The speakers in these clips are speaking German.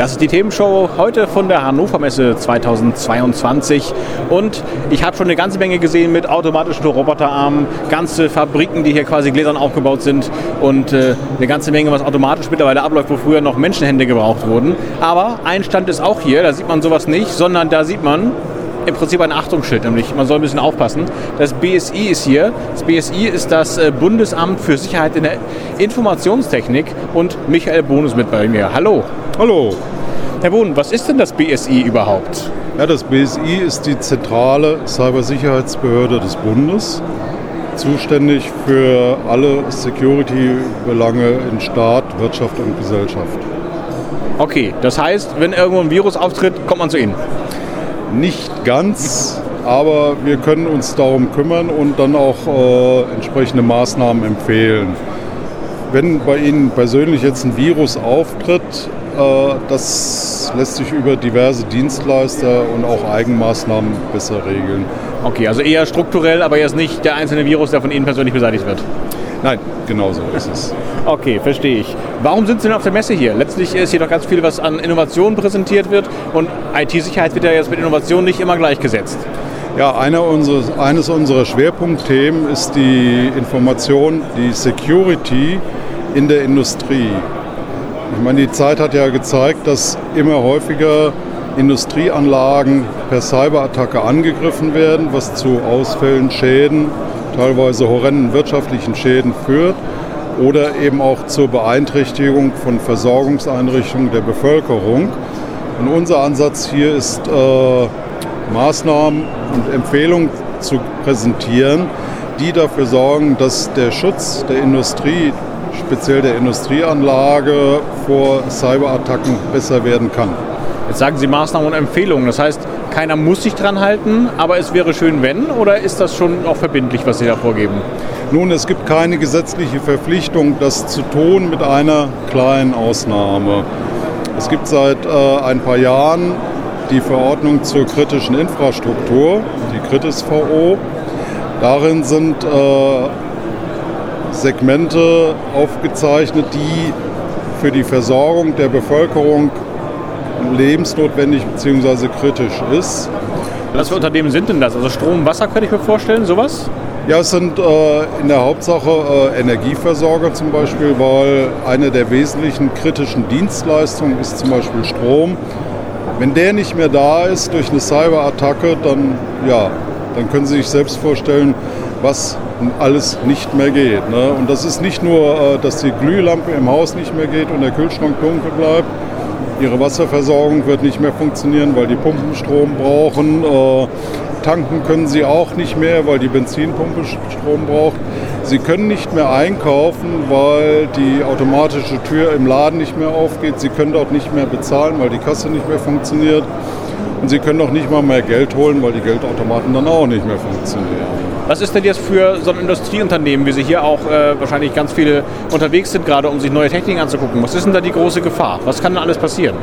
Das ist die Themenshow heute von der Hannover Messe 2022 und ich habe schon eine ganze Menge gesehen mit automatischen Roboterarmen, ganze Fabriken, die hier quasi gläsern aufgebaut sind und äh, eine ganze Menge, was automatisch mittlerweile abläuft, wo früher noch Menschenhände gebraucht wurden. Aber ein Stand ist auch hier, da sieht man sowas nicht, sondern da sieht man im Prinzip ein Achtungsschild, nämlich man soll ein bisschen aufpassen. Das BSI ist hier. Das BSI ist das äh, Bundesamt für Sicherheit in der Informationstechnik und Michael Bohn ist mit bei mir. Hallo. Hallo. Herr Bohn, was ist denn das BSI überhaupt? Ja, das BSI ist die zentrale Cybersicherheitsbehörde des Bundes, zuständig für alle Security-Belange in Staat, Wirtschaft und Gesellschaft. Okay, das heißt, wenn irgendwo ein Virus auftritt, kommt man zu Ihnen? Nicht ganz, aber wir können uns darum kümmern und dann auch äh, entsprechende Maßnahmen empfehlen. Wenn bei Ihnen persönlich jetzt ein Virus auftritt, das lässt sich über diverse Dienstleister und auch Eigenmaßnahmen besser regeln. Okay, also eher strukturell, aber jetzt nicht der einzelne Virus, der von Ihnen persönlich beseitigt wird. Nein, genau so ist es. Okay, verstehe ich. Warum sind Sie denn auf der Messe hier? Letztlich ist hier doch ganz viel, was an Innovationen präsentiert wird und IT-Sicherheit wird ja jetzt mit Innovation nicht immer gleichgesetzt. Ja, unseres, eines unserer Schwerpunktthemen ist die Information, die Security in der Industrie. Ich meine, die Zeit hat ja gezeigt, dass immer häufiger Industrieanlagen per Cyberattacke angegriffen werden, was zu Ausfällen, Schäden, teilweise horrenden wirtschaftlichen Schäden führt oder eben auch zur Beeinträchtigung von Versorgungseinrichtungen der Bevölkerung. Und unser Ansatz hier ist, äh, Maßnahmen und Empfehlungen zu präsentieren, die dafür sorgen, dass der Schutz der Industrie, speziell der Industrieanlage, vor Cyberattacken besser werden kann. Jetzt sagen Sie Maßnahmen und Empfehlungen. Das heißt, keiner muss sich dran halten, aber es wäre schön, wenn? Oder ist das schon auch verbindlich, was Sie da vorgeben? Nun, es gibt keine gesetzliche Verpflichtung, das zu tun, mit einer kleinen Ausnahme. Es gibt seit äh, ein paar Jahren die Verordnung zur kritischen Infrastruktur, die KritisVO. Darin sind äh, Segmente aufgezeichnet, die für die Versorgung der Bevölkerung lebensnotwendig bzw. kritisch ist. Was für Unternehmen sind denn das? Also Strom, Wasser könnte ich mir vorstellen, sowas? Ja, es sind äh, in der Hauptsache äh, Energieversorger zum Beispiel, weil eine der wesentlichen kritischen Dienstleistungen ist zum Beispiel Strom. Wenn der nicht mehr da ist durch eine Cyberattacke, dann, ja, dann können Sie sich selbst vorstellen, was alles nicht mehr geht. Ne? Und das ist nicht nur, äh, dass die Glühlampe im Haus nicht mehr geht und der Kühlschrank dunkel bleibt. Ihre Wasserversorgung wird nicht mehr funktionieren, weil die Pumpen Strom brauchen. Äh, tanken können sie auch nicht mehr, weil die Benzinpumpe Strom braucht. Sie können nicht mehr einkaufen, weil die automatische Tür im Laden nicht mehr aufgeht. Sie können dort nicht mehr bezahlen, weil die Kasse nicht mehr funktioniert. Und Sie können auch nicht mal mehr Geld holen, weil die Geldautomaten dann auch nicht mehr funktionieren. Was ist denn jetzt für so ein Industrieunternehmen, wie Sie hier auch äh, wahrscheinlich ganz viele unterwegs sind, gerade um sich neue Techniken anzugucken? Was ist denn da die große Gefahr? Was kann denn alles passieren?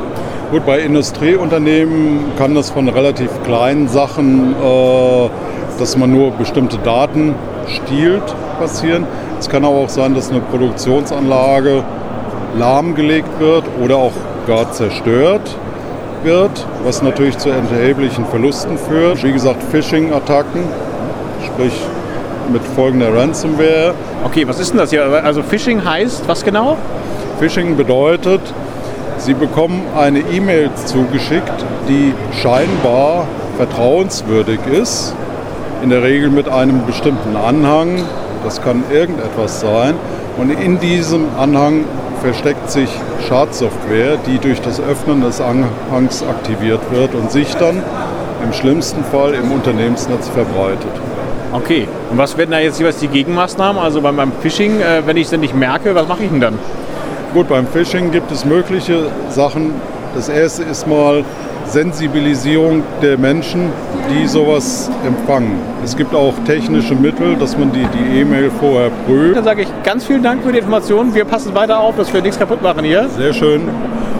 Gut, bei Industrieunternehmen kann das von relativ kleinen Sachen, äh, dass man nur bestimmte Daten stiehlt, passieren. Es kann aber auch sein, dass eine Produktionsanlage lahmgelegt wird oder auch gar zerstört wird, was natürlich zu erheblichen Verlusten führt. Wie gesagt, Phishing-Attacken sprich mit folgender Ransomware. Okay, was ist denn das hier? Also Phishing heißt was genau? Phishing bedeutet, Sie bekommen eine E-Mail zugeschickt, die scheinbar vertrauenswürdig ist, in der Regel mit einem bestimmten Anhang, das kann irgendetwas sein, und in diesem Anhang versteckt sich Schadsoftware, die durch das Öffnen des Anhangs aktiviert wird und sich dann im schlimmsten Fall im Unternehmensnetz verbreitet. Okay, und was werden da jetzt jeweils die Gegenmaßnahmen? Also beim, beim Phishing, äh, wenn ich es denn nicht merke, was mache ich denn dann? Gut, beim Phishing gibt es mögliche Sachen. Das erste ist mal, Sensibilisierung der Menschen, die sowas empfangen. Es gibt auch technische Mittel, dass man die die E-Mail vorher prüft. Dann sage ich ganz vielen Dank für die Informationen. Wir passen weiter auf, dass wir nichts kaputt machen hier. Sehr schön.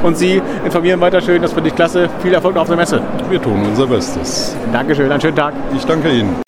Und Sie informieren weiter schön. Das finde ich klasse. Viel Erfolg auf der Messe. Wir tun unser Bestes. Dankeschön. Einen schönen Tag. Ich danke Ihnen.